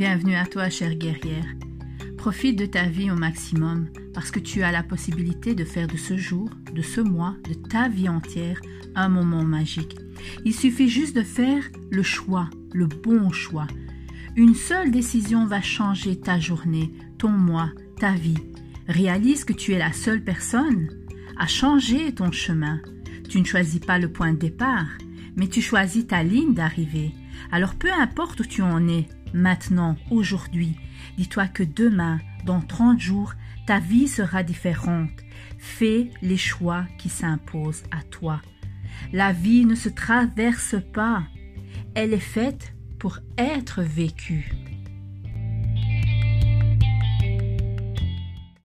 Bienvenue à toi, chère guerrière. Profite de ta vie au maximum parce que tu as la possibilité de faire de ce jour, de ce mois, de ta vie entière un moment magique. Il suffit juste de faire le choix, le bon choix. Une seule décision va changer ta journée, ton mois, ta vie. Réalise que tu es la seule personne à changer ton chemin. Tu ne choisis pas le point de départ, mais tu choisis ta ligne d'arrivée. Alors peu importe où tu en es, maintenant, aujourd'hui. Dis-toi que demain, dans 30 jours, ta vie sera différente. Fais les choix qui s'imposent à toi. La vie ne se traverse pas. Elle est faite pour être vécue.